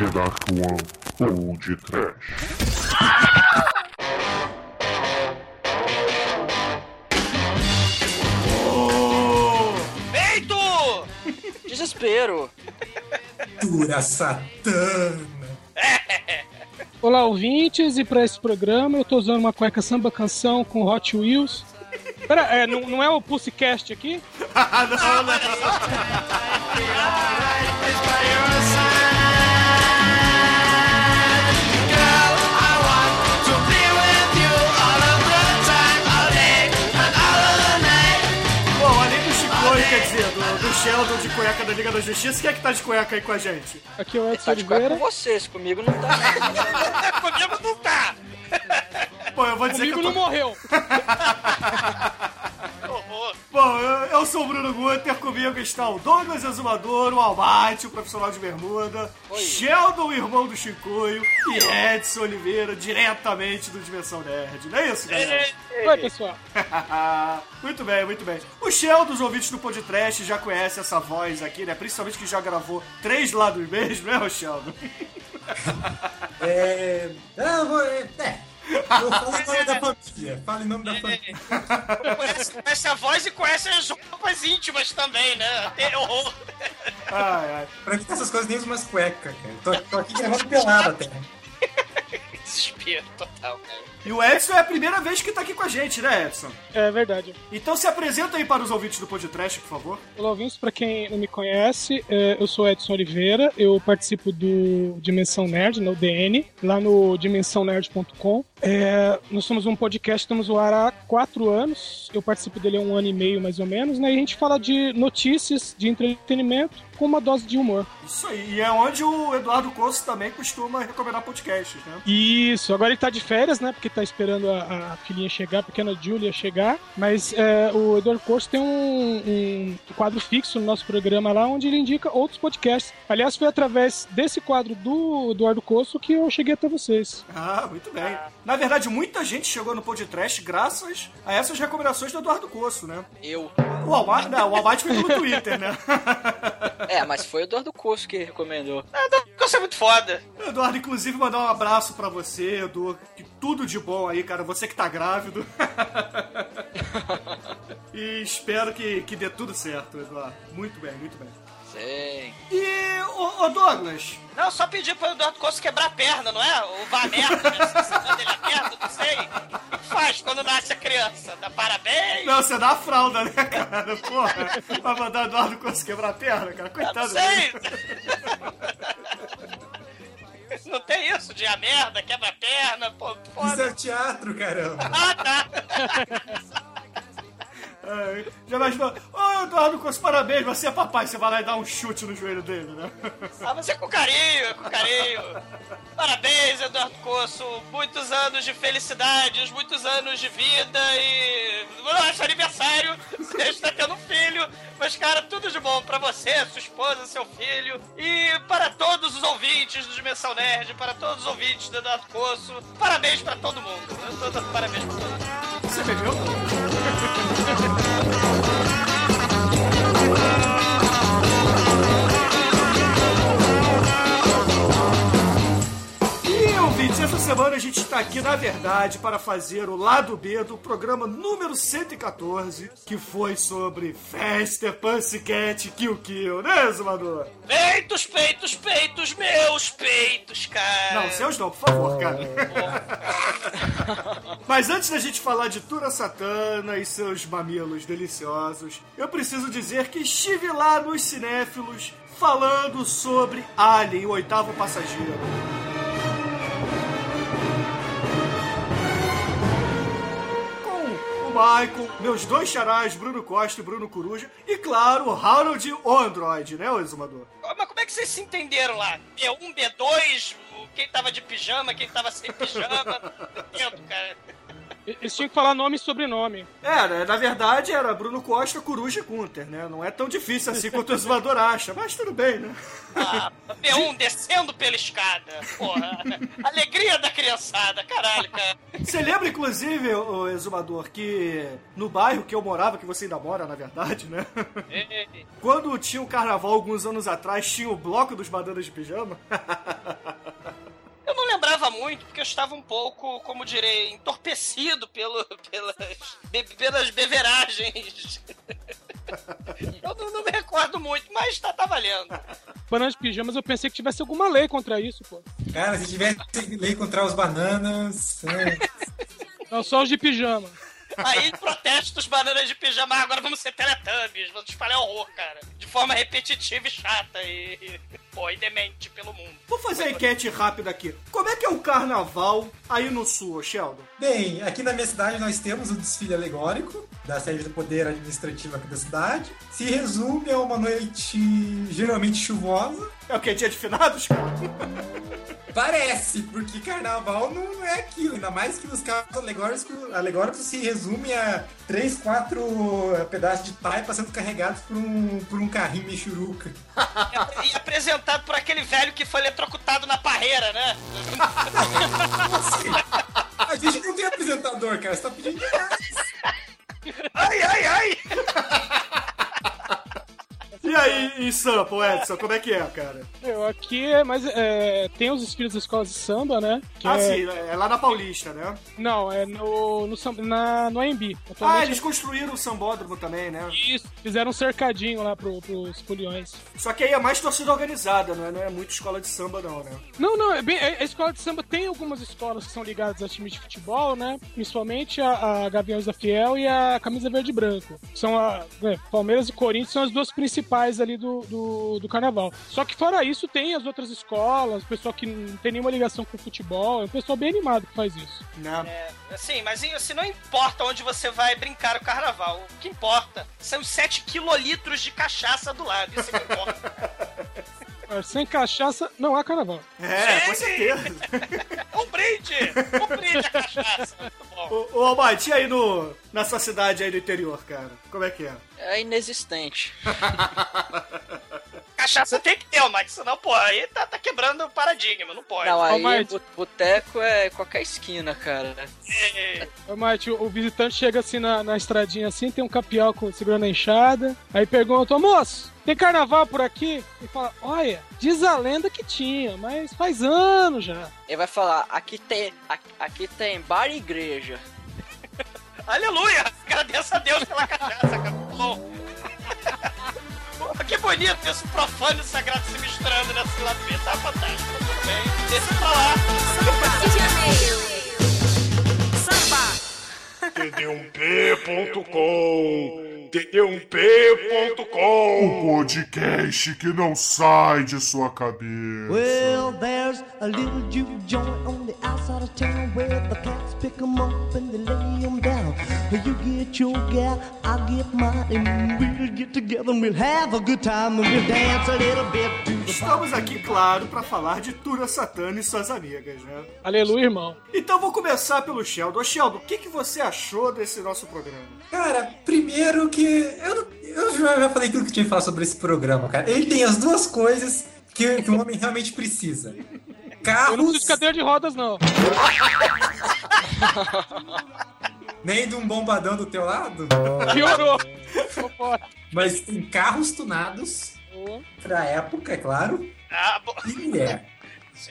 The Dark One ou de Trash. Feito! Desespero. Dura Satana. Olá, ouvintes, e para esse programa eu tô usando uma cueca samba canção com Hot Wheels. Pera, é, não, não é o Pussycast aqui? Bom, Sheldon de cueca da Liga da Justiça, quem é que tá de cueca aí com a gente? Aqui é o Edson Tá de cueca com vocês, comigo não tá. comigo não tá. Bom, eu vou dizer Comigo que eu não tô... morreu. Bom, eu, eu sou o Bruno Guter, comigo está o Douglas Exumador, o Almighty, o profissional de bermuda, Sheldon, o irmão do Chicoio, e Edson Oliveira, diretamente do Dimensão Nerd. Não é isso, galera? Oi, pessoal. muito bem, muito bem. O Sheldon, os ouvintes do Podcast, já conhece essa voz aqui, né? Principalmente que já gravou três lados mesmo, né, o Sheldon? É. Não, vou. É. é. Eu falo em nome da família. Fala em nome da família. Conhece, conhece a voz e conhece as roupas íntimas também, né? Até horror. Ai, ai. Pra mim essas coisas nem uso umas cuecas, cara. Tô, tô aqui gravando pelado até. Desespero total, cara. E o Edson é a primeira vez que tá aqui com a gente, né, Edson? É verdade. Então se apresenta aí para os ouvintes do Podcast, por favor. Olá, ouvintes, para quem não me conhece, é, eu sou Edson Oliveira, eu participo do Dimensão Nerd, no DN, lá no dimensãonerd.com. É, nós somos um podcast, estamos no ar há quatro anos, eu participo dele há um ano e meio mais ou menos, né? E a gente fala de notícias, de entretenimento, com uma dose de humor. Isso aí. E é onde o Eduardo Costa também costuma recomendar podcasts, né? Isso, agora ele tá de férias, né? Porque tá esperando a, a filhinha chegar, a pequena Julia chegar. Mas é, o Eduardo Corso tem um, um quadro fixo no nosso programa lá, onde ele indica outros podcasts. Aliás, foi através desse quadro do Eduardo Corso que eu cheguei até vocês. Ah, muito bem. Na verdade, muita gente chegou no podcast graças a essas recomendações do Eduardo Coço, né? Eu. O Almighty, não, o Almighty foi pelo Twitter, né? É, mas foi o Eduardo Coço que recomendou. Ah, Eduardo Coço é muito foda. Eduardo, inclusive, mandar um abraço pra você, Edu. Que tudo de bom aí, cara. Você que tá grávido. e espero que, que dê tudo certo, Eduardo. Muito bem, muito bem. Sim. E, ô, ô Douglas, Não, só pedir pro Eduardo Coço quebrar a perna, não é? Ou vá merda, né? Quando nasce a criança? Dá parabéns? não, você dá a fralda, né, cara? Porra, vai mandar o Eduardo Coço quebrar a perna, cara? não Coitado dele. sei. Não tem isso de a merda, quebra a perna, pô, Isso foda. é teatro, caramba. Ah, tá. Ai, já imaginou? Ô, Eduardo Coço, parabéns, você é papai. Você vai lá e dá um chute no joelho dele, né? Ah, mas é com carinho, é com carinho. Parabéns, Eduardo Coço. Muitos anos de felicidades, muitos anos de vida e. Nosso aniversário, você está tendo um filho. Mas, cara, tudo de bom pra você, sua esposa, seu filho. E para todos os ouvintes do Dimensão Nerd, para todos os ouvintes do Eduardo Coço. Parabéns pra todo mundo. Dando parabéns pra todo mundo. Você bebeu? Ouvintes, essa semana a gente está aqui, na verdade, para fazer o lado B do programa número 114, que foi sobre Fester, Pussycat, Kill Kill, né, Zumador? Peitos, peitos, peitos, meus peitos, cara. Não, seus não, por favor, cara. Mas antes da gente falar de Tura Satana e seus mamilos deliciosos, eu preciso dizer que estive lá nos cinéfilos falando sobre Alien, o oitavo passageiro. Michael, meus dois charás, Bruno Costa e Bruno Coruja, e claro, o Harold, o Android, né, o exumador? Mas como é que vocês se entenderam lá? B1, B2, o- quem tava de pijama, quem tava sem pijama? Não entendo, cara. Eles tinham que falar nome e sobrenome. Era, na verdade era Bruno Costa, Coruja e Gunter, né? Não é tão difícil assim quanto o exumador acha, mas tudo bem, né? Ah, B1 descendo pela escada. Porra. Alegria da criançada, caralho, cara. Você lembra, inclusive, o exumador, que no bairro que eu morava, que você ainda mora, na verdade, né? Ei, Quando tinha o carnaval alguns anos atrás, tinha o bloco dos bananas de pijama. Eu não lembrava muito, porque eu estava um pouco, como direi, entorpecido pelo, pelas, be- pelas beveragens. Eu não, não me recordo muito, mas tá, tá valendo. Bananas de pijamas, eu pensei que tivesse alguma lei contra isso, pô. Cara, se tivesse lei contra os bananas. é. Não, só os de pijama. Aí protestos bananas de pijama, "Ah, agora vamos ser teletubbies, vamos espalhar horror, cara. De forma repetitiva e chata e, pô, e demente pelo mundo. Vou fazer a enquete rápida aqui. Como é que é o carnaval aí no sul, Sheldon? Bem, aqui na minha cidade nós temos o desfile alegórico da sede do poder administrativo aqui da cidade. Se resume a uma noite geralmente chuvosa. É o que? Dia de finados? Parece, porque carnaval não é aquilo, ainda mais que os carros alegóricos, alegóricos se resume a três, quatro eh, pedaços de taipa sendo carregados por um, por um carrinho michuruca. E, e apresentado por aquele velho que foi eletrocutado na parreira, né? A gente não tem apresentador, cara, você tá pedindo demais. Ai, ai, ai! E aí, em Sampa, Edson, como é que é, cara? Eu, aqui é mais. É, tem os espíritos das escolas de samba, né? Ah, é- sim, é lá na Paulista, né? Não, é no, no, na, no AMB. Ah, eles construíram o sambódromo também, né? Isso, fizeram um cercadinho lá pro, pros foliões. Só que aí é mais torcida organizada, não é, não é muito escola de samba, não, né? Não, não, é bem, a a escola de samba tem algumas escolas que são ligadas a times de futebol, né? Principalmente a, a Gaviões da Fiel e a Camisa Verde e Branco. São a né, Palmeiras e Corinthians são as duas principais ali do, do, do carnaval. Só que fora isso, tem as outras escolas, o pessoal que não tem nenhuma ligação com futebol, é um pessoal bem animado que faz isso. né? É, assim, mas assim, não importa onde você vai brincar o carnaval. O que importa são os 7 quilolitros de cachaça do lado. Isso que importa. Sem cachaça, não há carnaval. É, com certeza. Brinde! Um brinde a cachaça. Muito bom. Ô, ô Almighty, e aí no, na sua cidade aí do interior, cara? Como é que é? É inexistente. Cachaça tem que ter, Max, senão, pô, aí tá, tá quebrando o paradigma, não pode. Não, aí boteco é qualquer esquina, cara. É, Ô, Mate, o, o visitante chega assim na, na estradinha assim, tem um capial com, segurando a enxada, aí pergunta, ô moço, tem carnaval por aqui? E fala, olha, diz a lenda que tinha, mas faz anos já. Ele vai falar, aqui tem, aqui, aqui tem bar e igreja. Aleluia! Agradeço a Deus pela cachaça, cara. Bom. Que bonito isso, profano e sagrado se misturando nesse lado B. Tá fantástico, tudo bem. Deixa pra lá. td1p.com td1p.com O podcast que não sai de sua cabeça. Well, there's a little juke joint on the outside of town where the cats pick 'em up and they lay 'em down. You get your gal, I get mine, and we'll get together and we'll have a good time and we'll dance a little bit Estamos aqui, claro, pra falar de Tura Satana e suas amigas, né? Aleluia, irmão. Então vou começar pelo Sheldon. Sheldon, o que, que você achou desse nosso programa? Cara, primeiro que. Eu, eu já falei tudo que tinha que falar sobre esse programa, cara. Ele tem as duas coisas que, que um homem realmente precisa: Eu não carros, preciso de cadeira de rodas, não. nem de um bombadão do teu lado, Piorou. Mas tem carros tunados, pra época, é claro, Ah, bom. e mulher.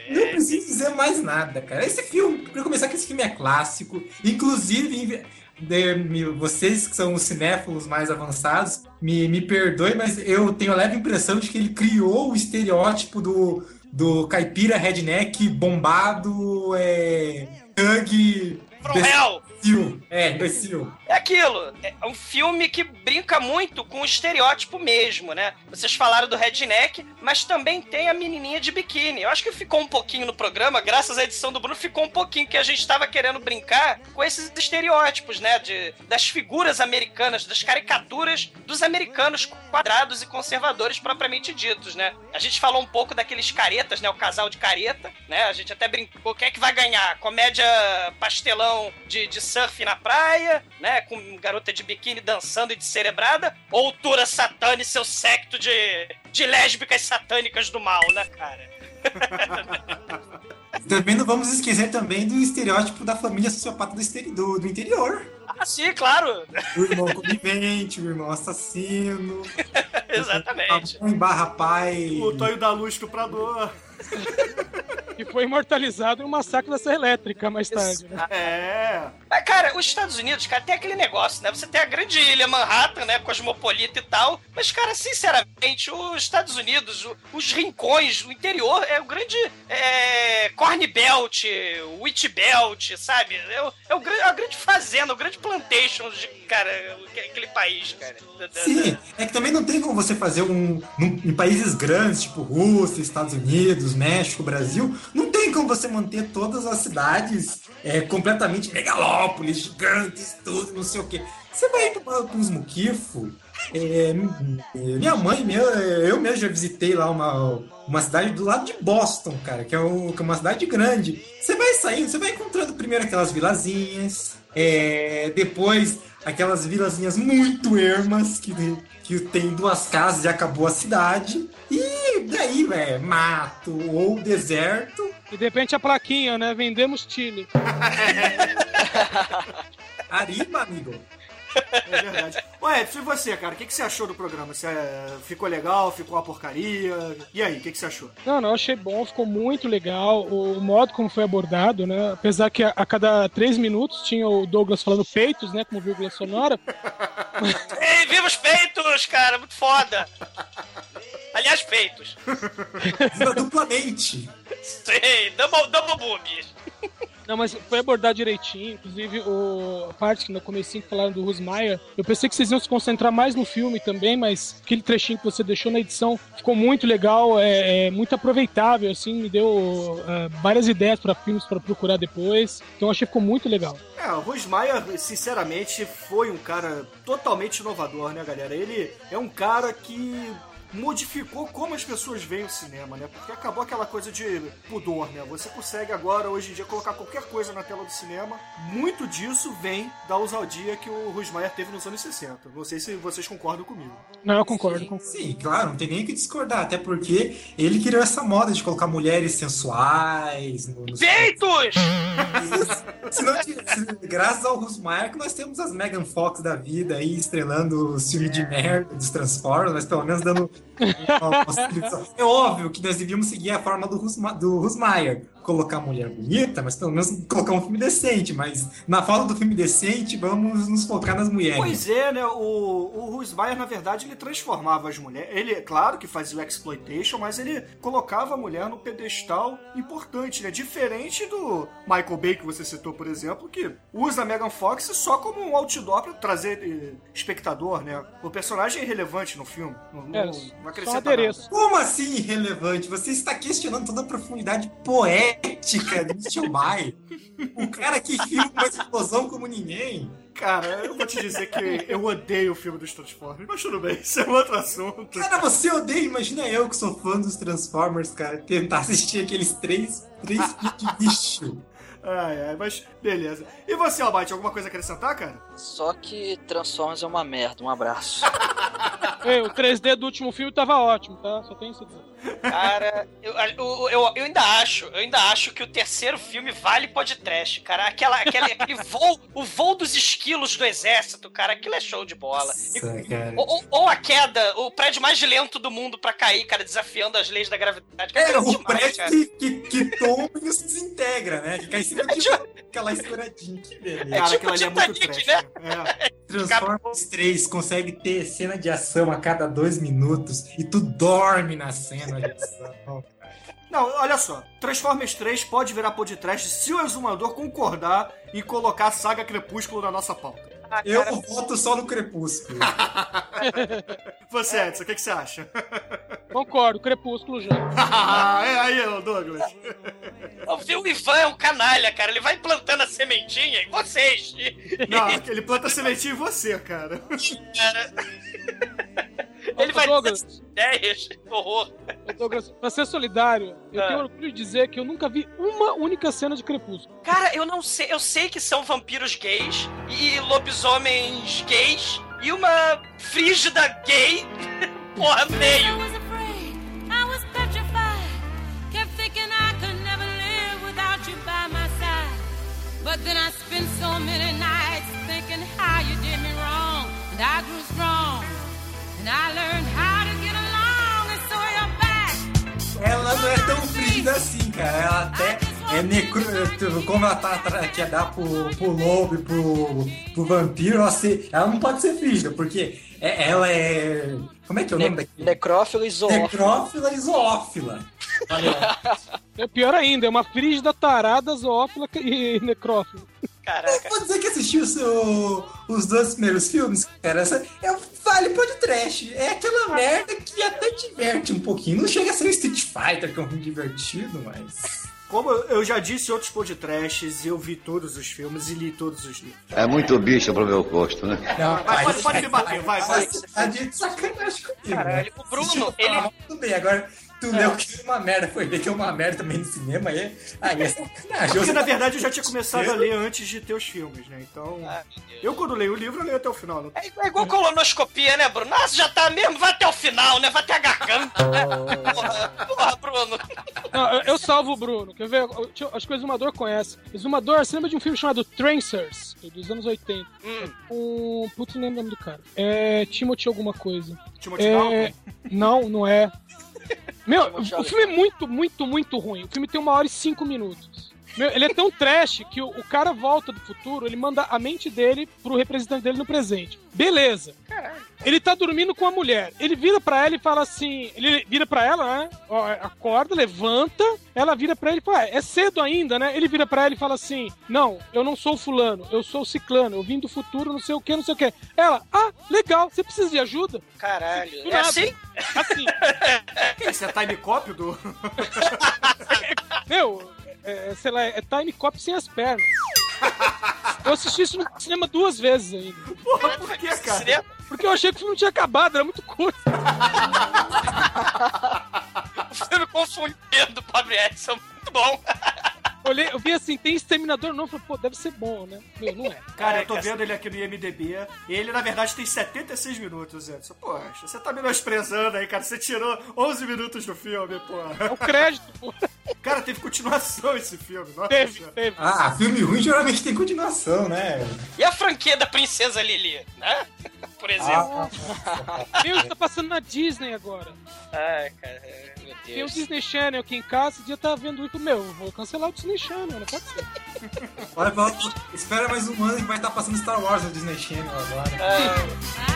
Não preciso dizer mais nada, cara. Esse filme, pra começar, que esse filme é clássico. Inclusive, de- me- vocês que são os cinéfilos mais avançados, me, me perdoem, mas eu tenho a leve impressão de que ele criou o estereótipo do, do caipira redneck bombado, é, thug, From hell! Imbecil. É, imbecil. É aquilo. É um filme que brinca muito com o estereótipo mesmo, né? Vocês falaram do redneck, mas também tem a menininha de biquíni. Eu acho que ficou um pouquinho no programa, graças à edição do Bruno, ficou um pouquinho que a gente estava querendo brincar com esses estereótipos, né? De, das figuras americanas, das caricaturas dos americanos quadrados e conservadores propriamente ditos, né? A gente falou um pouco daqueles caretas, né? O casal de careta, né? A gente até brincou, quem é que vai ganhar? Comédia pastelão de, de surf na praia, né? Com garota de biquíni dançando e de cerebrada? Ou Tura Satã e seu secto de, de lésbicas satânicas do mal, né, cara? Também não vamos esquecer também do estereótipo da família sociopata do, do, do interior. Ah, sim, claro. O irmão conivente, o irmão assassino, Exatamente. a mãe barra pai. O Tonho da Luz estuprador. E foi imortalizado em um massacre da Serra Elétrica mais tarde, né? É. Mas, cara, os Estados Unidos, cara, tem aquele negócio, né? Você tem a grande ilha Manhattan, né? Cosmopolita e tal. Mas, cara, sinceramente, os Estados Unidos, os rincões, o interior, é o grande é, Corn Belt, Wheat Belt, sabe? É, o, é o a grande fazenda, o grande plantation de, cara, aquele país, cara. Sim, é que também não tem como você fazer um. num- em países grandes, tipo Rússia, Estados Unidos, México, Brasil, não tem como você manter todas as cidades é, completamente megalópolis, gigantes, tudo, não sei o quê. Você vai para uns muquifos. é, minha mãe, meu, eu mesmo já visitei lá uma, uma cidade do lado de Boston, cara, que é, que é uma cidade grande. Você vai saindo, você vai encontrando primeiro aquelas vilazinhas, é, depois aquelas vilazinhas muito ermas que, que tem duas casas e acabou a cidade. E daí, velho, mato ou deserto. E de repente a plaquinha, né? Vendemos Chile. Ariba, amigo. É verdade. Ô, Edson, e você, cara? O que, que você achou do programa? Você, é, ficou legal? Ficou uma porcaria? E aí, o que, que você achou? Não, não, achei bom, ficou muito legal. O modo como foi abordado, né? Apesar que a, a cada três minutos tinha o Douglas falando peitos, né? Como vírgula sonora. Ei, viva os peitos, cara, muito foda. Aliás, peitos. Viva duplamente. Sei, double, double boobies. Não, mas foi abordado direitinho. Inclusive, o, a parte que no comecinho que falaram do Rusmaier, eu pensei que vocês iam se concentrar mais no filme também, mas aquele trechinho que você deixou na edição ficou muito legal, é, é muito aproveitável, assim, me deu é, várias ideias para filmes para procurar depois. Então achei que ficou muito legal. É, o Rosmaier, sinceramente, foi um cara totalmente inovador, né, galera? Ele é um cara que modificou como as pessoas veem o cinema, né? Porque acabou aquela coisa de pudor, né? Você consegue agora, hoje em dia, colocar qualquer coisa na tela do cinema. Muito disso vem da ousadia que o Rosmaier teve nos anos 60. Não sei se vocês concordam comigo. Não, eu concordo, concordo. Sim, claro, não tem nem o que discordar, até porque ele criou essa moda de colocar mulheres sensuais no, nos Peitos! Se não tivesse- graças ao Rusmaier que nós temos as Megan Fox da vida aí estrelando os filmes de merda dos Transformers, mas pelo menos dando. É óbvio que nós devíamos seguir a forma do Rusmaier. Colocar mulher bonita, mas pelo menos colocar um filme decente. Mas na falta do filme decente, vamos nos focar nas mulheres. Pois é, né? O, o Rosmaier, na verdade, ele transformava as mulheres. Ele, é claro que fazia o exploitation, mas ele colocava a mulher no pedestal importante, né? Diferente do Michael Bay, que você citou, por exemplo, que usa a Megan Fox só como um outdoor pra trazer eh, espectador, né? O personagem é irrelevante no filme. Não, não, É, não só acrescenta adereço. nada. Como assim irrelevante? Você está questionando toda a profundidade poética de Steel By. O cara que filma uma explosão como ninguém. Cara, eu vou te dizer que eu odeio o filme dos Transformers, mas tudo bem, isso é outro assunto. Cara, você odeia, imagina eu que sou fã dos Transformers, cara, tentar assistir aqueles três, três de bicho. Ai, ai, mas beleza. E você, Albate, alguma coisa a acrescentar, cara? Só que Transformers é uma merda. Um abraço. Ei, o 3D do último filme tava ótimo, tá? Só tem isso. Cara, eu, eu, eu, eu ainda acho, eu ainda acho que o terceiro filme vale podcast, cara. Aquela, aquela, aquele voo, o voo dos esquilos do exército, cara, aquilo é show de bola. E- Nossa, cara. ou, ou- a queda, o prédio mais lento do mundo pra cair, cara, desafiando as leis da gravidade. É, Cara, o demais, prédio cara. que, que, que tomba e se desintegra, né? Que cai em cima de aquela estouradinha. Que beleza. Cara, tipo aquilo ali é muito trash. né? É. Transformers 3 consegue ter cena de ação a cada dois minutos e tu dorme na cena de ação. Não, olha só. Transformers 3 pode virar podcast se o exumador concordar em colocar a saga Crepúsculo na nossa pauta. Ah, Eu cara, voto só no Crepúsculo. Você, Edson, o que, que você acha? Concordo, Crepúsculo já. é aí, Douglas. o Ivan é um canalha, cara. Ele vai plantando a sementinha em vocês. Não, ele planta sementinha em você, cara. Cara. Ele vai Douglas. ter ideias. Horror. Douglas, pra ser solidário, eu Ah. tenho orgulho de dizer que eu nunca vi uma única cena de Crepúsculo. Cara, eu não sei. Eu sei que são vampiros gays e lobisomens gays e uma frígida gay. Porra, I meio. But then I spent so many nights Ela não é tão frígida assim, cara. Ela até é necro... Como ela tá quer dar pro, pro lobo e pro, pro vampiro, ela, se- ela não pode ser frígida, porque é- ela é. Como é que é o nome Ne daquele? necrófilo e zoófilo. Necrófila e zoófila. Olha. É pior ainda, é uma frígida tarada, zoófila e necrófila. Caraca. Vou dizer que assistiu o seu- os dois primeiros filmes, cara. Essa é o Vale Pod Trash. É aquela merda que até diverte um pouquinho. Não chega a ser o Street Fighter, que é um filme divertido, mas. Como eu já disse em outros podcasts, eu vi todos os filmes e li todos os livros. É muito bicho pro meu gosto, né? Não, Vai, pode, pode me bater, vai, vai. Você tá de sacanagem comigo. Caralho, né? o Bruno, ele- ah, Tudo bem, agora tu leu que é uma merda, foi ver que é uma merda também no cinema, aí, aí é sacanagem. Porque na verdade eu já tinha começado a ler antes de ter os filmes, né? Então. Ah. Eu quando leio o livro, eu leio até o final. Não... É é igual colonoscopia, né, Bruno? Nossa, já tá mesmo, vai até o final, né? Vai até a garganta, né? Porra, porra, Bruno. Não, eu, eu salvo o Bruno. Quer ver? Acho que o Exumador conhece. Exumador, você lembra de um filme chamado Trancers, dos anos 80? Hum. Um. Putz, não lembro o nome do cara. É. Timothy alguma coisa. Timothy É. Dalton? Não, não é. Meu, o filme é muito, muito, muito ruim. O filme tem uma hora e cinco minutos. Meu, ele é tão trash que o, o cara volta do futuro, ele manda a mente dele pro representante dele no presente. Beleza. Ele tá dormindo com a mulher. Ele vira pra ela e fala assim. Ele vira pra ela, né? Ó, acorda, levanta. Ela vira pra ele e fala: "Ah, É cedo ainda, né? Ele vira pra ela e fala assim: Não, eu não sou fulano, eu sou ciclano, eu vim do futuro, não sei o que, não sei o que. Ela, ah, legal, você precisa de ajuda? Caralho. Do É nada. assim? Assim. Esse é time copy do. Meu, é, sei lá, é time cop sem as pernas. Eu assisti isso no cinema duas vezes ainda. Porra, por que, cara? Porque eu achei que o filme não tinha acabado, era muito curto. O filme confundindo, pobre Edson. Muito bom. Eu, olhei, eu vi assim, tem exterminador não, falei, pô, deve ser bom, né? Meu, não é. Cara, eu tô vendo ele aqui no IMDB. E ele, na verdade, tem 76 minutos, Edson. Poxa, você tá menosprezando aí, cara. Você tirou 11 minutos do filme, É porra. o crédito, pô. Cara, teve continuação esse filme. Nossa Teve, teve. Ah, filme ruim geralmente tem continuação, né? E a franquia da Princesa Lili, né? Por exemplo. Meu, tá passando na Disney agora. Ai, cara, meu Tem o Deus. Disney Channel aqui em casa, esse dia tá vendo isso, meu, vou cancelar o Disney Channel, não pode ser. Olha, fala, espera mais um ano que vai estar passando Star Wars no Disney Channel agora. Got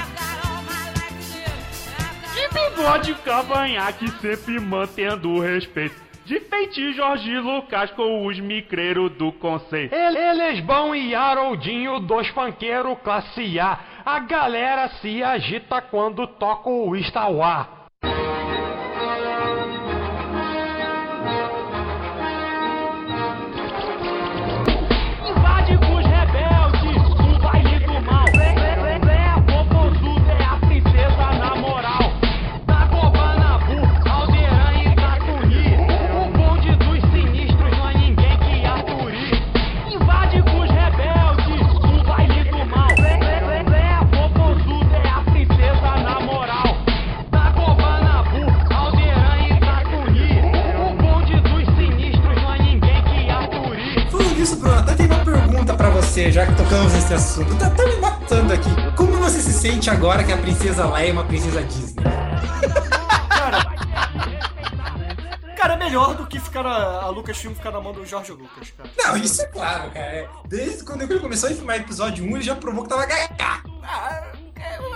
De bigode cavanhaque sempre mantendo o respeito. De feiti Jorge Lucas com os micreiros do conceito. Ele- Eles bom e Haroldinho, dois funkeiros classe A. A galera se agita quando toca o Star Wars. Tocamos nesse assunto. Tá, tá me matando aqui. Como você se sente agora que a princesa Leia é uma princesa Disney? Cara. Cara, é melhor do que ficar na, a Lucasfilm ficar na mão do Jorge Lucas, cara. Não, isso é claro, cara. Desde quando ele começou a filmar episódio 1, ele já provou que tava gaga. Ah,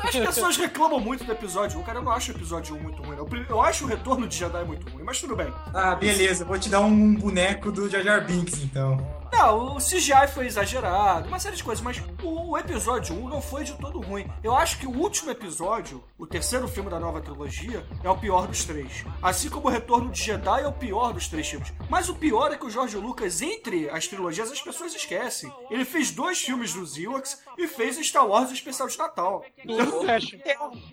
as pessoas reclamam muito do episódio 1, cara. Eu não acho o episódio 1 muito ruim, não. Eu acho o retorno de Jedi muito ruim, mas tudo bem. Ah, beleza, vou te dar um boneco do Jar Jar Binks, então. Não, o CGI foi exagerado, uma série de coisas, mas o, episódio 1 não foi de todo ruim. Eu acho que o último episódio, o terceiro filme da nova trilogia, é o pior dos três. Assim como o Retorno de Jedi é o pior dos três filmes. Mas o pior é que o George Lucas, entre as trilogias, as pessoas esquecem. Ele fez dois filmes dos Ewoks e fez o Star Wars o especial de Natal.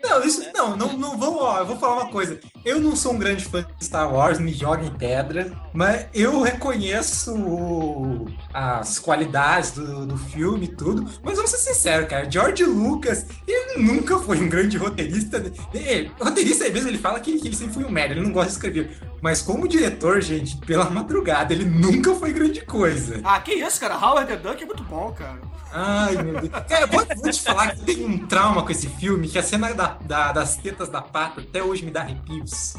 Não, isso não, não, não vou, ó, eu vou falar uma coisa. Eu não sou um grande fã de Star Wars, me joga em pedra, mas eu reconheço o- as qualidades do, do filme e tudo. Mas vamos ser sinceros, cara, George Lucas, ele nunca foi um grande roteirista. Ele, roteirista mesmo, ele fala que, que ele sempre foi um merda, ele não gosta de escrever. Mas como diretor, gente, pela madrugada, ele nunca foi grande coisa. Ah, que isso, cara? Howard the Duck é muito bom, cara. Ai, meu Deus. Cara, eu vou, vou te falar que tem um trauma com esse filme, que a cena da- da- das tetas da pata até hoje me dá arrepios.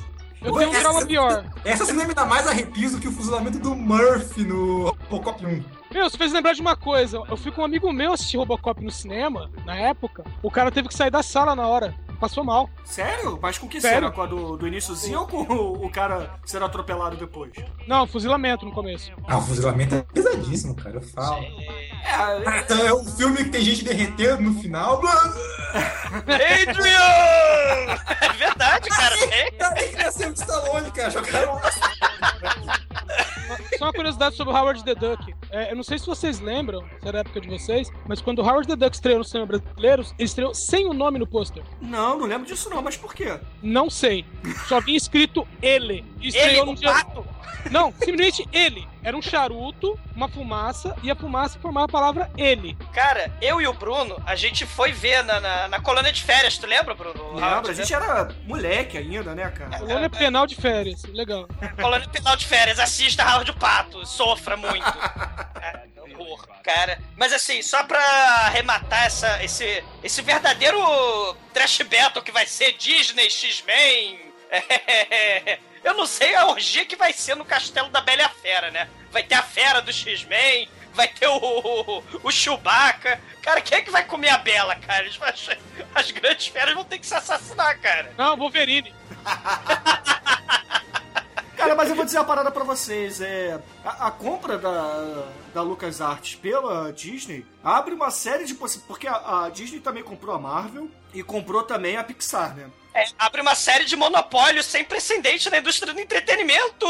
Eu tenho um trauma pior. Essa cena me dá mais arrepios do que o fuzilamento do Murphy no Robocop 1. Meu, você fez lembrar de uma coisa. Eu fui com um amigo meu assistir Robocop no cinema, na época. O cara teve que sair da sala na hora. Passou mal. Sério? Mas com que Sério? cena? Com a do, do iníciozinho ou com o, o cara sendo atropelado depois? Não, fuzilamento no começo. Ah, o fuzilamento é pesadíssimo, cara, eu falo. É, Ah, então é um filme que tem gente derretendo no final. Adrian! É verdade, cara. Cara, que nasceu de Stallone, cara. Jogaram Só uma curiosidade sobre o Howard the Duck. É, eu não sei se vocês lembram, se era da época de vocês, mas quando o Howard the Duck estreou no cinema brasileiro, ele estreou sem o nome no pôster. Não, não lembro disso não, mas por quê? Não sei. Só vinha escrito ele. E estreou Ele, no dia. Não, simplesmente ele. Era um charuto, uma fumaça, e a fumaça formava a palavra ele. Cara, eu e o Bruno, a gente foi ver na, na, na colônia de férias, tu lembra, Bruno? Lembra? A gente era moleque ainda, né, cara? Colônia penal de férias. Legal. Colônia penal de férias, assista Howard Pato, sofra muito. Cara, que horror, cara. Mas assim, só pra arrematar essa, esse, esse verdadeiro trash battle que vai ser Disney, X-Men. eu não sei a orgia que vai ser no castelo da Bela e a Fera, né? Vai ter a fera do X-Men, vai ter o, o, o Chewbacca. Cara, quem é que vai comer a Bela, cara? Vão- As grandes feras vão ter que se assassinar, cara. Não, Wolverine. Cara, mas eu vou dizer uma parada pra vocês. É, a, a compra da, da LucasArts pela Disney abre uma série de possibilidades. Porque a, a Disney também comprou a Marvel e comprou também a Pixar, né? É, abre uma série de monopólio sem precedente na indústria do entretenimento.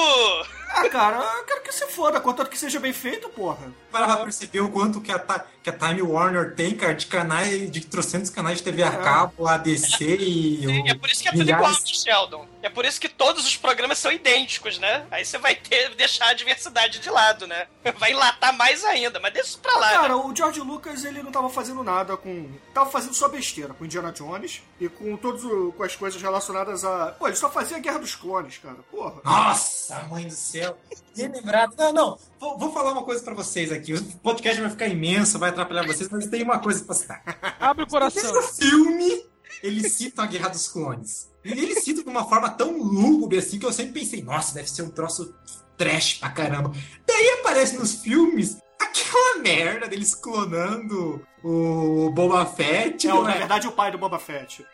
Ah, cara, eu quero que você foda, contanto que seja bem feito, porra. Para pra perceber o quanto que a, que a Time Warner tem, cara, de canais, de trocentos canais de TV a cabo, ADC e. É por isso que é tudo igual, Sheldon. É por isso que todos os programas são idênticos, né? Aí você vai ter deixar a diversidade de lado, né? Vai enlatar mais ainda, mas deixa isso pra lá. Cara, né? o George Lucas, ele não tava fazendo nada com... Tava fazendo só besteira com Indiana Jones e com todos o- com as coisas relacionadas a... Pô, ele só fazia Guerra dos Clones, cara. Porra. Nossa, mãe do céu. Bem lembrado. Não, não. Vou, vou falar uma coisa pra vocês aqui. O podcast vai ficar imenso, vai atrapalhar vocês, mas tem uma coisa pra citar. Abre o coração. No filme, eles citam a Guerra dos Clones. E eles citam de uma forma tão lúgubre assim que eu sempre pensei, nossa, deve ser um troço trash pra caramba. Daí aparece nos filmes aquela merda deles clonando o Boba Fett. É, não na verdade, o pai do Boba Fett.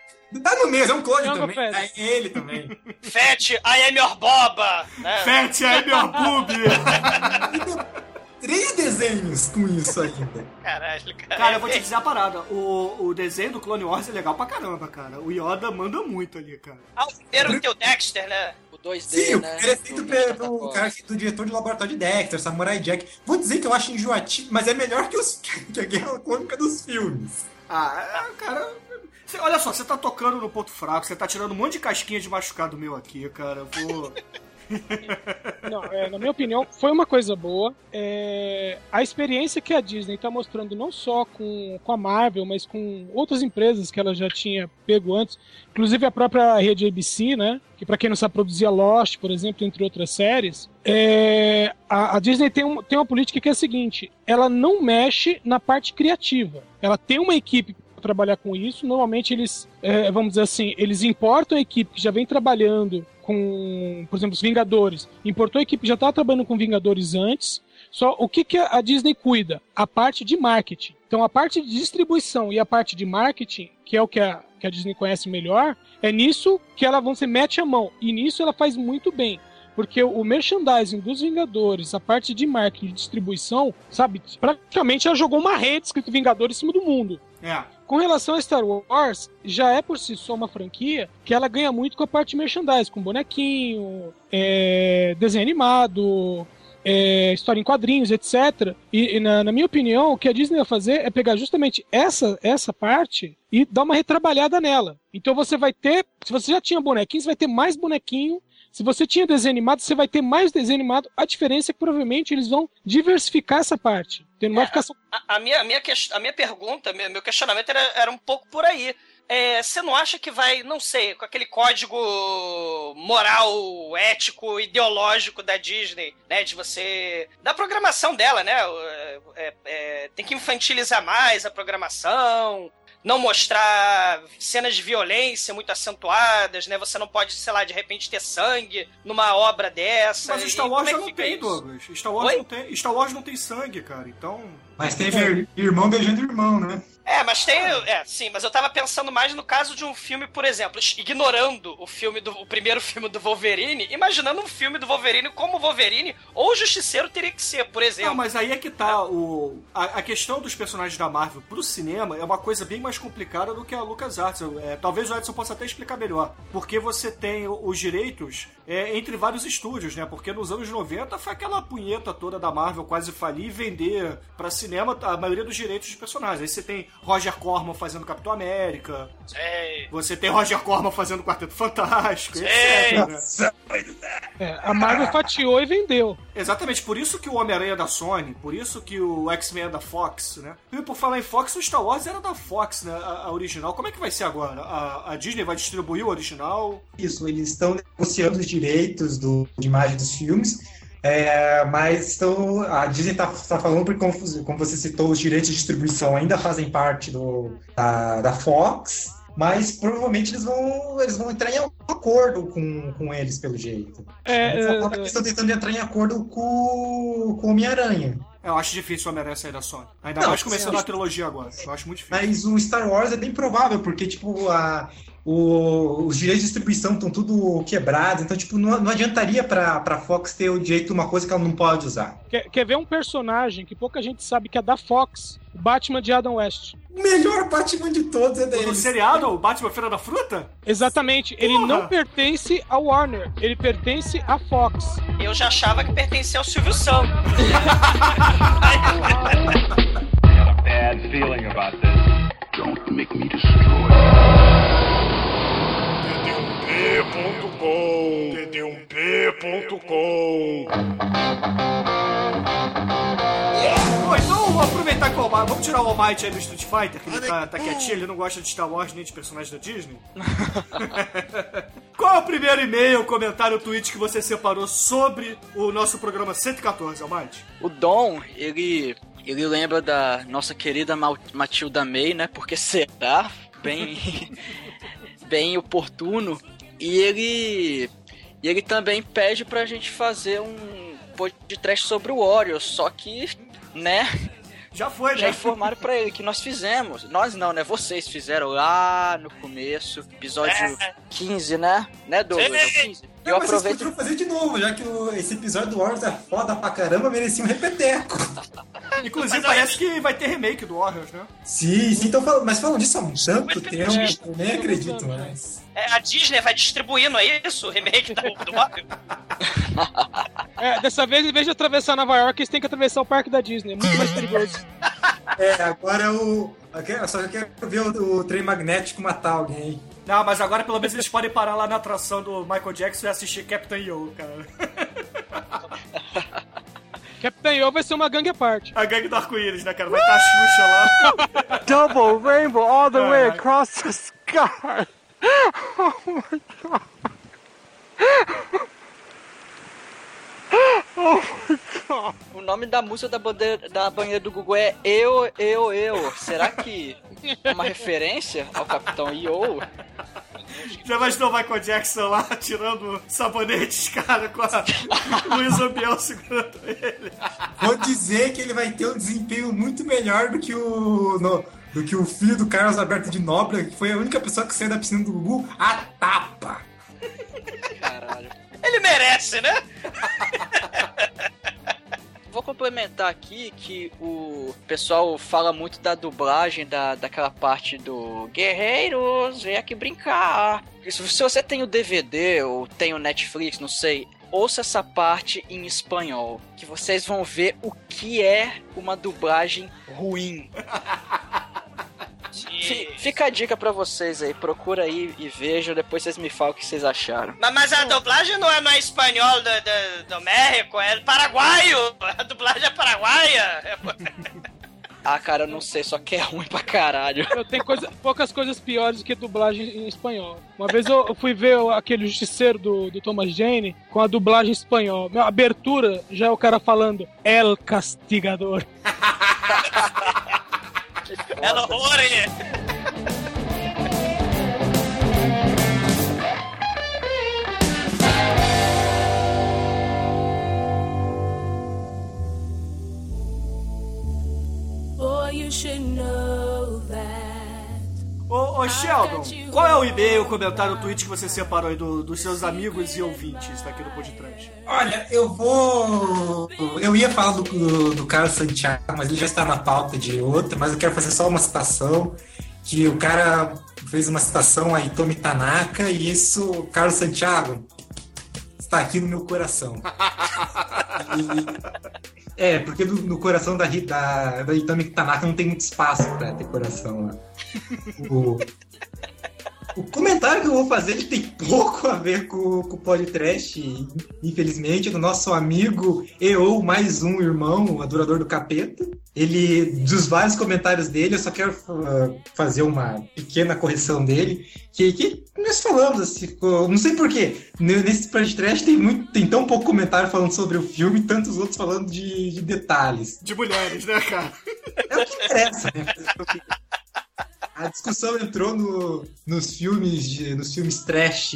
Tá no mesmo, é um clone também. Fett. É ele também. Fat, I am your boba! Né? Fett, é meu boob! Três desenhos com isso ainda. Caralho, cara. Cara, eu vou te dizer a parada. O, o desenho do Clone Wars é legal pra caramba, cara. O Yoda manda muito ali, cara. Ah, o primeiro que tem o Dexter, né? O 2D, Sim, né? primeiro é feito pelo, Tatooine. cara que- do diretor de laboratório de Dexter, Samurai Jack. Vou dizer que eu acho enjoativo, mas é melhor que, os, que a guerra cômica dos filmes. Ah, é, cara. Cê- olha só, você tá tocando no ponto fraco, você tá tirando um monte de casquinha de machucado meu aqui, cara. Eu Vou. Não, é, na minha opinião, foi uma coisa boa. É, a experiência que a Disney está mostrando, não só com, com a Marvel, mas com outras empresas que ela já tinha pego antes, inclusive a própria rede ABC, né? Que para quem não sabe produzia Lost, por exemplo, entre outras séries. É, a, a Disney tem, um, tem uma política que é a seguinte: ela não mexe na parte criativa. Ela tem uma equipe trabalhar com isso. Normalmente eles, é, vamos dizer assim, eles importam a equipe que já vem trabalhando com, por exemplo, os Vingadores. Importou a equipe que já estava trabalhando com Vingadores antes. Só o que, que a Disney cuida? A parte de marketing. Então a parte de distribuição e a parte de marketing, que é o que a, que a Disney conhece melhor, é nisso que ela vão se mete a mão. E nisso ela faz muito bem. Porque o merchandising dos Vingadores, a parte de marketing e distribuição, sabe, praticamente ela jogou uma rede escrito Vingadores em cima do mundo. É. Com relação a Star Wars, já é por si só uma franquia que ela ganha muito com a parte de merchandising, com bonequinho, é, desenho animado, é, história em quadrinhos, etc. E, e na, na minha opinião, o que a Disney vai fazer é pegar justamente essa, essa parte e dar uma retrabalhada nela. Então você vai ter, se você já tinha bonequinho, você vai ter mais bonequinho. Se você tinha desenho animado, você vai ter mais desenho animado. A diferença é que provavelmente eles vão diversificar essa parte. Não vai ficar só A, a minha, a, minha, a minha pergunta, meu, meu questionamento era, era um pouco por aí. É, você não acha que vai, não sei, com aquele código moral, ético, ideológico da Disney, né? De você. da programação dela, né? é, é, tem que infantilizar mais a programação. Não mostrar cenas de violência muito acentuadas, né? Você não pode, sei lá, de repente ter sangue numa obra dessa. Mas Star Wars é já não tem, isso? Douglas. Star Wars, Oi? não tem, Star Wars não tem sangue, cara. Então. Mas teve ir- irmão beijando irmão, né? É, mas tem. É, sim, mas eu tava pensando mais no caso de um filme, por exemplo, ignorando o filme do. o primeiro filme do Wolverine, imaginando um filme do Wolverine como Wolverine ou o Justiceiro teria que ser, por exemplo. Não, mas aí é que tá. O, a, a questão dos personagens da Marvel pro cinema é uma coisa bem mais complicada do que a LucasArts. É, talvez o Edson possa até explicar melhor. Porque você tem os direitos é, entre vários estúdios, né? Porque nos anos 90 foi aquela punheta toda da Marvel quase falir e vender pra cinema a maioria dos direitos dos personagens. Aí você tem Roger Corman fazendo Capitão América, É, você tem Roger Corman fazendo Quarteto Fantástico, Sim. etc. né? É, a Marvel fatiou e vendeu. Exatamente, por isso que o Homem-Aranha é da Sony, por isso que o X-Men é da Fox, né? E por falar em Fox, o Star Wars era da Fox, né? A, a original. Como é que vai ser agora? A, a Disney vai distribuir o original? Isso, eles estão negociando os direitos do, de imagem dos filmes, é, mas estão, a Disney está falando, porque como, como você citou, os direitos de distribuição ainda fazem parte do, da, da Fox, mas provavelmente eles vão, eles vão entrar em algum acordo com, com eles, pelo jeito. É, Eles é, falam que eles estão tentando entrar em acordo com, com o Homem-Aranha. Eu acho difícil o Homem-Aranha sair da Sony. Ainda Não, mais começando a trilogia agora. Eu acho muito difícil. Mas o Star Wars é bem provável, porque, tipo, a, o- os direitos de distribuição estão tudo quebrados, então, tipo, não, não adiantaria pra, pra Fox ter o direito de uma coisa que ela não pode usar. Quer, quer ver um personagem que pouca gente sabe que é da Fox? O Batman de Adam West. O melhor Batman de todos é No deles. seriado, o Batman Feira da Fruta? Exatamente. Ele Porra! não pertence à Warner, ele pertence à Fox. Eu já achava que pertencia ao Silvio Santos. Bad feeling about this. Don't make me destroy. td1p.com Bom, então vamos aproveitar que o Almighty... Vamos tirar o Almighty aí do Street Fighter, que ele tá, tá quietinho, ele não gosta de Star Wars nem de personagens da Disney. Qual é o primeiro e-mail, comentário, tweet que você separou sobre o nosso programa 114, Almighty? O Dom, ele, ele lembra da nossa querida Matilda May, né? Porque será bem, bem oportuno. E ele, e ele também pede pra gente fazer um podcast sobre o Warriors, só que, né? Já foi, Já né? informaram pra ele que nós fizemos. Nós não, né? Vocês fizeram lá no começo, episódio É. 15, né? Né, Douglas? Sim. 15. Não, Eu mas vocês aproveito podiam fazer de novo, já que o- esse episódio do Warriors é foda pra caramba, merecia um repeteco. Inclusive, parece que vai ter remake do Warriors, né? Sim, sim, então, mas falam disso há um tanto tempo, eu nem acredito mais. É, a Disney vai distribuindo, é isso? O remake da, do Mario? É, dessa vez, em vez de atravessar Nova York, eles têm que atravessar o parque da Disney. É muito mais perigoso. É, agora o. eu Só que eu quero ver o, o trem magnético matar alguém. Não, mas agora pelo menos eles podem parar lá na atração do Michael Jackson e assistir Captain Yo, cara. Capitão Yo vai ser uma gangue à parte. A gangue do arco-íris, né, cara? Vai estar a Xuxa lá. Double rainbow all the way across the sky. Oh my god. Oh my god. O nome da música da, bandeira, da banheira do Google é Eu, Eu, Eu. Será que é uma referência ao Capitão Yo? Já imaginou o Michael Jackson lá tirando sabonetes, cara, com a Luiz Ambiel segurando ele. Vou dizer que ele vai ter um desempenho muito melhor do que o. no- do que o filho do Carlos Alberto de Nóbrega, que foi a única pessoa que saiu da piscina do Gugu a tapa. Caralho. ele merece, né? Vou complementar aqui que o pessoal fala muito da dublagem, da, daquela parte do Guerreiros, vem aqui brincar. Se se você tem o DVD ou tem o Netflix, não sei, ouça essa parte em espanhol, que vocês vão ver o que é uma dublagem ruim. Fi- Fica a dica pra vocês aí, procura aí e veja, depois vocês me falam o que vocês acharam. Mas, mas a dublagem não é no espanhol do, do, do México, é paraguaio. A dublagem é paraguaia. Ah, cara, eu não sei, só que é ruim pra caralho. Eu tenho coisa- poucas coisas piores do que dublagem em espanhol. Uma vez eu eu fui ver aquele Justiceiro do, do Thomas Jane com a dublagem em espanhol. Meu, a abertura já é o cara falando El Castigador. Horror, hein? Boy, you should know that. Ô, ô, Sheldon, qual é o e-mail, comentário, tweet que você separou aí do- dos seus amigos e ouvintes daqui no Podcast? Olha, eu vou. Eu ia falar do, do, do Carlos Santiago, mas ele já está na pauta de outra, mas eu quero fazer só uma citação. Que o cara fez uma citação a Itomi Tanaka e isso, Carlos Santiago, está aqui no meu coração. E- é, porque no, no coração da, Ri- da, da Itomi Tanaka não tem muito espaço para ter coração lá. O, o comentário que eu vou fazer ele tem pouco a ver com, com o podcast, infelizmente, do nosso amigo e ou mais um irmão, o adorador do capeta. Ele, dos vários comentários dele, eu só quero ah, fazer uma pequena correção dele, que, que nós falamos assim, não sei porquê, nesse podcast tem, muito, tem tão pouco comentário falando sobre o filme e tantos outros falando de, de detalhes. De mulheres, né, cara? É o que interessa, né? A discussão entrou no- nos filmes de, nos filmes trash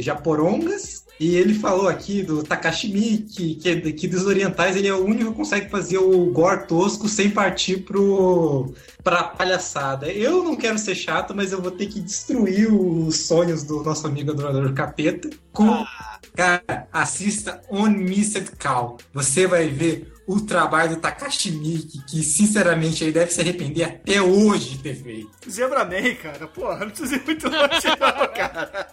japorongas e ele falou aqui do Takashi Miike, que, que dos orientais ele é o único que consegue fazer o gore tosco sem partir pro pra palhaçada. Eu não quero ser chato, mas eu vou ter que destruir os sonhos do nosso amigo adorador capeta com Cara, assista On Missed Call. Você vai ver o trabalho do Takashi Miike, que sinceramente ele deve se arrepender até hoje de ter feito. Zebra Man, cara, porra, não precisa ir muito longe, não, cara.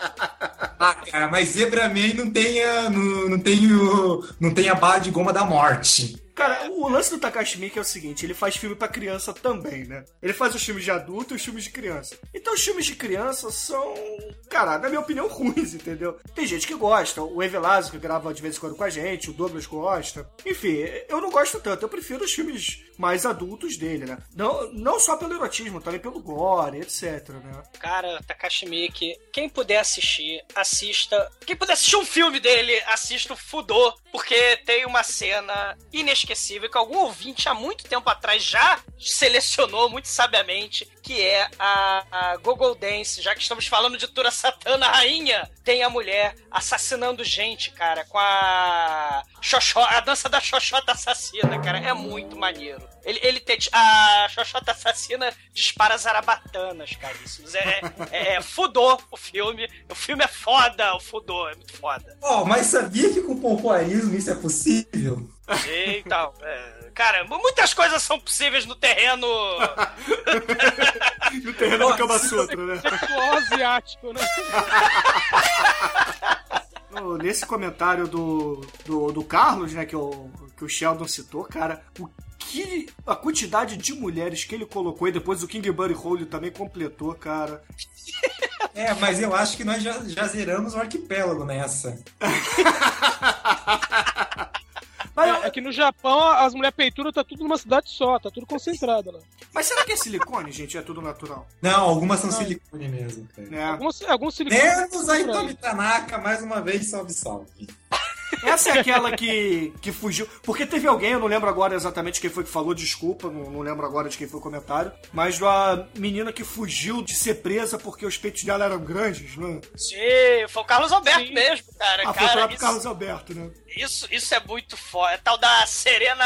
Ah, cara, mas Zebra Man não tem a, não, não tem o, não tem a bala de goma da morte. Cara, o lance do Takashi Miike é o seguinte, ele faz filme pra criança também, né? Ele faz os filmes de adulto e os filmes de criança. Então os filmes de criança são, cara, na minha opinião, ruins, entendeu? Tem gente que gosta, o Evelazio que grava de vez em quando com a gente, o Douglas gosta. Enfim, eu não gosto tanto, eu prefiro os filmes mais adultos dele, né? Não, não só pelo erotismo, também pelo gore, etc, né? Cara, Takashi Miike, quem puder assistir, assista. Quem puder assistir um filme dele, assista o Fudô, porque tem uma cena inesquecível que algum ouvinte há muito tempo atrás já selecionou muito sabiamente, que é a, a Gogol Dance. Já que estamos falando de Tura Satana Rainha, tem a mulher assassinando gente, cara, com a Xoxó, a dança da Xoxota assassina, cara, é muito maneiro. Ele, ele tem a Xoxota assassina dispara zarabatanas, cara. Isso é, é, é fudô o filme. O filme é foda, o fudô, é muito foda. Oh, mas sabia que com pompoarismo isso é possível? Então, é, cara, muitas coisas são possíveis no terreno. No terreno do Kama Sutra, né? Sexual asiático, né? No- nesse comentário do, do, do Carlos, né, que o, que o Sheldon citou, cara, o que a quantidade de mulheres que ele colocou e depois o King Buddy Hole também completou, cara. É, mas eu acho que nós já, já zeramos o arquipélago nessa. É, é que no Japão as mulheres peituras tá tudo numa cidade só, tá tudo concentrado lá. Mas será que é silicone, gente? É tudo natural? Não, algumas são silicone mesmo, cara. É. Alguns, alguns silicone. Menos a Itomi Tanaka, mais uma vez, salve, salve. Essa é aquela que, que fugiu. Porque teve alguém, eu não lembro agora exatamente quem foi que falou, desculpa, não, não lembro agora de quem foi o comentário. Mas da menina que fugiu de ser presa porque os peitos dela eram grandes, né? Sim, foi o Carlos Alberto mesmo, cara. Ah, foi o cara, próprio isso- Carlos Alberto, né? Isso, isso é muito foda. É tal da Serena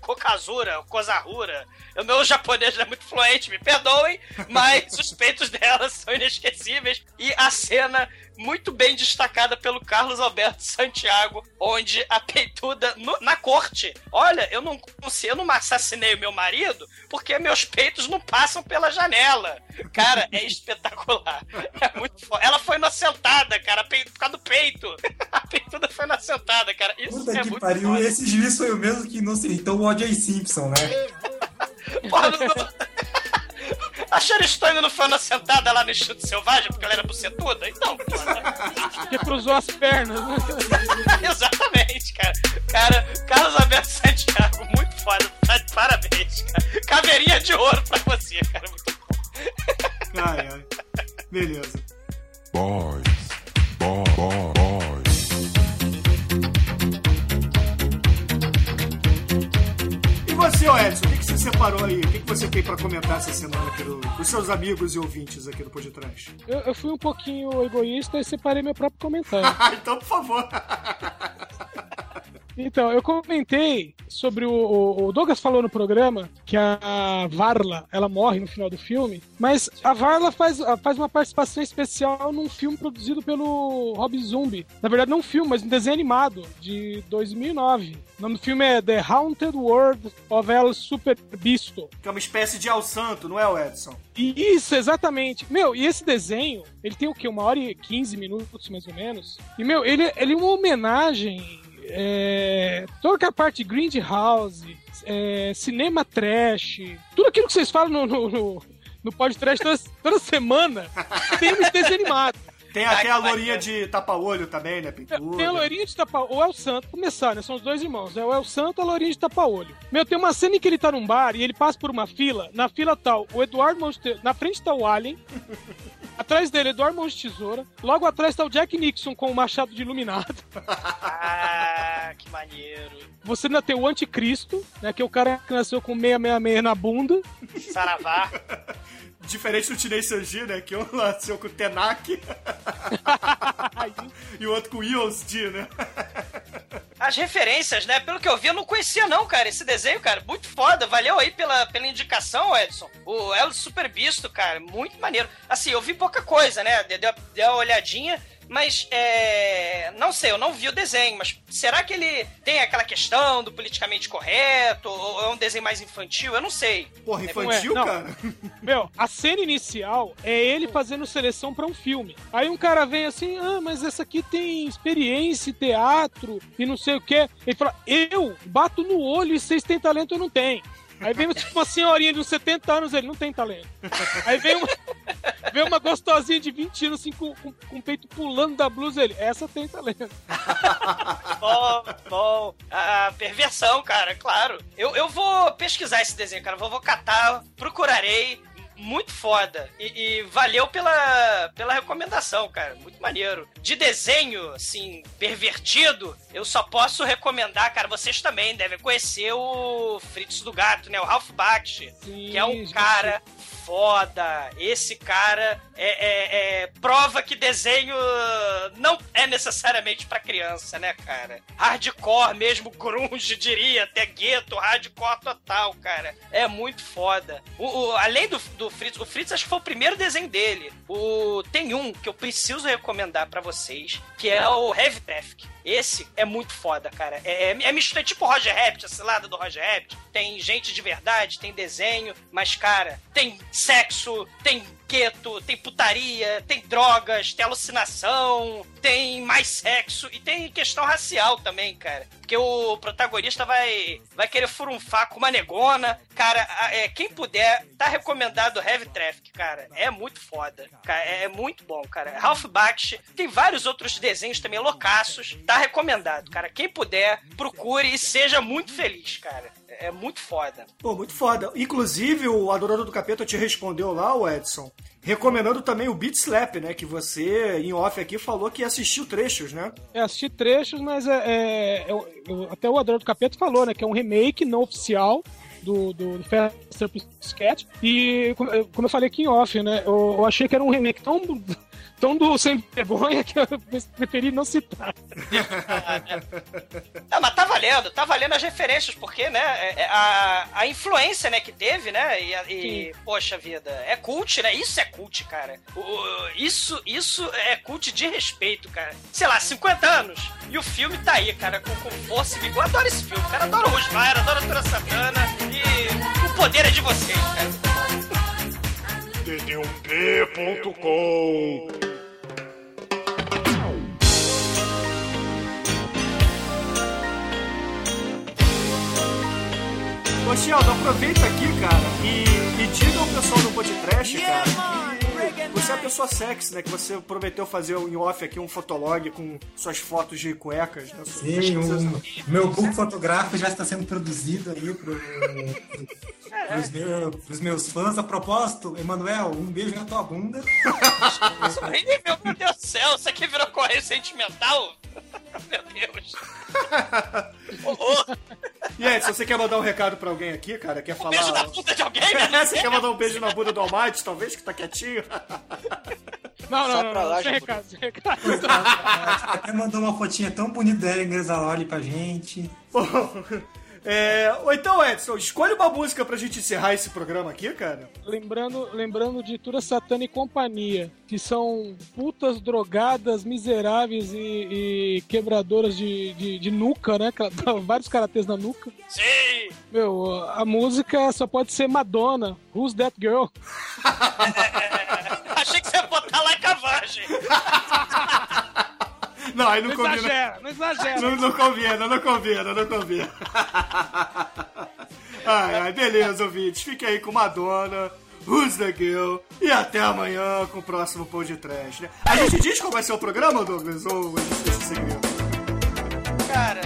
Kokazura, Kozahura. O meu japonês não é muito fluente, me perdoem, mas os peitos dela são inesquecíveis. E a cena muito bem destacada pelo Carlos Alberto Santiago, onde a peituda no- na corte. Olha, eu não eu não assassinei o meu marido porque meus peitos não passam pela janela. Cara, é espetacular. É muito foda. Ela foi inocentada, cara, por causa do peito. A peituda foi inocentada, cara. Isso Puta é que muito pariu, foda. esse juiz foi o mesmo que inocentou o O.J. Simpson, né? Porra, não- A Sharon Stone não foi inocentada lá no Instituto Selvagem porque ela era bucetuda? Então, porra. Que cruzou as pernas, né? Exatamente, cara. Cara, Carlos Alberto Santiago, muito foda. Tá de parabéns, cara. Caveirinha de ouro pra você, cara. Muito bom. Ai, ai. Beleza. Boys. Boy, boy, boys. Você, ô Edson, o que, que você separou aí? O que, que você tem pra comentar essa semana aqui do, dos seus amigos e ouvintes aqui do Pô de Trás? Eu, eu fui um pouquinho egoísta e separei meu próprio comentário. então, por favor. Então, eu comentei sobre o, o- o Douglas falou no programa que a Varla ela morre no final do filme, mas a Varla faz, faz uma participação especial num filme produzido pelo Rob Zombie. Na verdade, não um filme, mas um desenho animado de 2009. O nome do filme é The Haunted World of El Super Bisto. Que é uma espécie de Al Santo, não é, o Edson? Isso, exatamente. Meu, e esse desenho, ele tem o quê? Uma hora e 15 minutos, mais ou menos. E, meu, ele, ele é uma homenagem. É, toda a parte Grindhouse, é, cinema trash, tudo aquilo que vocês falam no, no, no, no podcast toda, toda semana, tem nesse desenho animado. Tem até a lourinha de tapa-olho também, né? Pintura. Tem a loirinha de tapa o El Santo, começar, né? São os dois irmãos. É o El Santo e a loirinha de tapa-olho. Meu, tem uma cena em que ele tá num bar e ele passa por uma fila. Na fila tal, o Eduardo Tesoura. Na frente tá o Alien. Atrás dele, Eduardo Mãos de Tesoura. Logo atrás tá o Jack Nixon com o machado de iluminado. Ah, que maneiro. Você ainda tem o Anticristo, né? Que é o cara que nasceu com 666 na bunda. Saravá. Diferente do Tinei Sanji, né? Que um nasceu com o Tenak e o outro com o Eons D, né? As referências, né? Pelo que eu vi, eu não conhecia, não, cara. Esse desenho, cara, muito foda. Valeu aí pela, pela indicação, Edson. O El Super Bisto, cara, muito maneiro. Assim, eu vi pouca coisa, né? Deu, deu- deu uma olhadinha. Mas, é. Não sei, eu não vi o desenho, mas será que ele tem aquela questão do politicamente correto? Ou é um desenho mais infantil? Eu não sei. Porra, infantil, Não é, cara? Meu, a cena inicial é ele fazendo seleção pra um filme. Aí um cara vem assim, ah, mas essa aqui tem experiência, teatro e não sei o que. Ele fala, eu bato no olho e vocês têm talento, eu não tenho. Aí vem tipo, uma senhorinha de uns 70 anos, ele não tem talento. Aí vem uma, vem uma gostosinha de 20 anos, assim, com, com, com o peito pulando da blusa, ele, essa tem talento. Bom, bom. A perversão, cara, claro. Eu, eu vou pesquisar esse desenho, cara. Vou, vou catar, procurarei. Muito foda. E, e valeu pela, pela recomendação, cara. Muito maneiro. De desenho, assim, pervertido, eu só posso recomendar, cara. Vocês também devem conhecer o Fritz do Gato, né? O Ralph Bakshi. que é um cara foda. Esse cara é, é- é prova que desenho não é necessariamente pra criança, né, cara? Hardcore mesmo, grunge, diria, até gueto, hardcore total, cara. É muito foda. O, o- além do, do Fritz, o Fritz acho que foi o primeiro desenho dele. O, tem um que eu preciso recomendar pra vocês, que é o Heavy Traffic. Esse é muito foda, cara. É, é, é mistura, é tipo Roger Rabbit, a cilada do Roger Rabbit. Tem gente de verdade, tem desenho, mas, cara, tem sexo, tem tem putaria, tem drogas, tem alucinação, tem mais sexo e tem questão racial também, cara. Porque o protagonista vai, vai querer furunfar com uma negona. Cara, é, quem puder, tá recomendado Heavy Traffic, cara. É muito foda. Cara, é, é muito bom, cara. Ralph Bakshi, tem vários outros desenhos também loucaços. Tá recomendado, cara. Quem puder, procure e seja muito feliz, cara. É é muito foda. Pô, muito foda. Inclusive, o Adorador do Capeta te respondeu lá, o Edson, recomendando também o Beat Slap, né? Que você, em off aqui, falou que assistiu trechos, né? É, assisti trechos, mas é, é- é o- o- até o Adorno do Capeta falou, né? Que é um remake não oficial do, do, do Faster Pussycat. E como eu- como eu falei aqui em off, né? Eu, eu achei que era um remake tão, tão do sem vergonha que eu preferi não citar. Não, mas tá valendo, tá valendo as referências, porque, né, é- é a, a influência, né, que teve, né, e, e, poxa vida, é cult, né, isso é cult, cara. O- isso, isso é cult de respeito, cara. Sei lá, 50 anos, e o filme tá aí, cara, com, com força e vigor. Eu adoro esse filme, cara, adoro o Rosmar, adoro a Tura Santana, e o poder é de vocês, cara. td1p.com Ô, Sheldon, aproveita aqui, cara, e, e diga ao pessoal do podcast, cara, que você é a pessoa sexy, né? Que você prometeu fazer em off aqui um fotolog com suas fotos de cuecas, né? Sim, o meu book fotográfico já está sendo produzido aí pro, pros, meu- pros meus fãs. A propósito, Emanuel, um beijo na tua bunda. Horrível, meu Deus do céu, isso aqui virou correio sentimental? Meu Deus. Horror. E aí, se você quer mandar um recado pra alguém aqui, cara, quer falar... Beijo na bunda de alguém, né? você quer mandar um beijo na bunda do Almighty, talvez, que tá quietinho? Não, Só não, não, pra não, lá, sem recado, sem recado. Até mandou uma fotinha tão bonita da Ellen Gresaloli pra gente. Bom, é, ou então, Edson, escolhe uma música pra gente encerrar esse programa aqui, cara. Lembrando, lembrando de Tura Satana e companhia, que são putas drogadas, miseráveis e, e quebradoras de, de, de nuca, né? Vários karatês na nuca. Sim! Meu, a música só pode ser Madonna. Who's that girl? Achei que você ia botar lá em cavagem. Não, aí não, Não combina. exagera, não exagera. Não, não combina, não combina, não combina. Ai, ai, beleza, ouvintes. Fique aí com Madonna, Who's the Girl e até amanhã com o próximo Pão de Trash, né? A gente diz qual vai ser o programa, Douglas, ou a gente deixa segredo? Cara,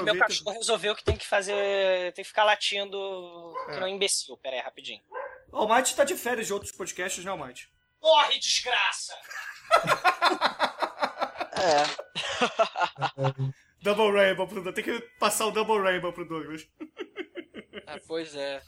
Que meu aproveita. cachorro resolveu que tem que fazer. tem que ficar latindo que É. não é um imbecil. Pera aí, rapidinho. O Mate tá de férias de outros podcasts, né, Mate? Corre, desgraça! Double Rainbow pro Douglas. Tem que passar o Double Rainbow pro Douglas. Ah, pois é.